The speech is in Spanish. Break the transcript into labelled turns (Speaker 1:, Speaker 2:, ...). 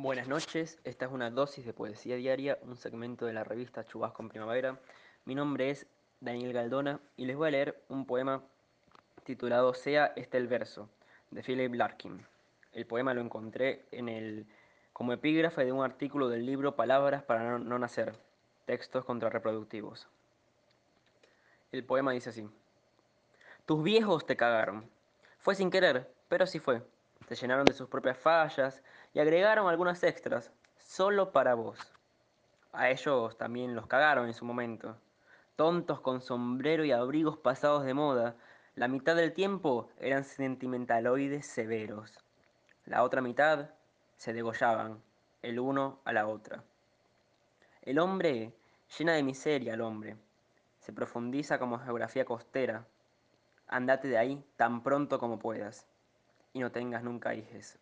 Speaker 1: Buenas noches, esta es una dosis de poesía diaria, un segmento de la revista Chubasco en Primavera. Mi nombre es Daniel Galdona y les voy a leer un poema titulado Sea este el verso, de Philip Larkin. El poema lo encontré en el, como epígrafe de un artículo del libro Palabras para no, nacer, textos contrarreproductivos. El poema dice así. Tus viejos te cagaron. Fue sin querer, pero sí fue se llenaron de sus propias fallas y agregaron algunas extras, solo para vos. A ellos también los cagaron en su momento. Tontos con sombrero y abrigos pasados de moda, la mitad del tiempo eran sentimentaloides severos. La otra mitad se degollaban, el uno a la otra. El hombre llena de miseria al hombre. Se profundiza como geografía costera. Andate de ahí tan pronto como puedas y no tengas nunca hijes.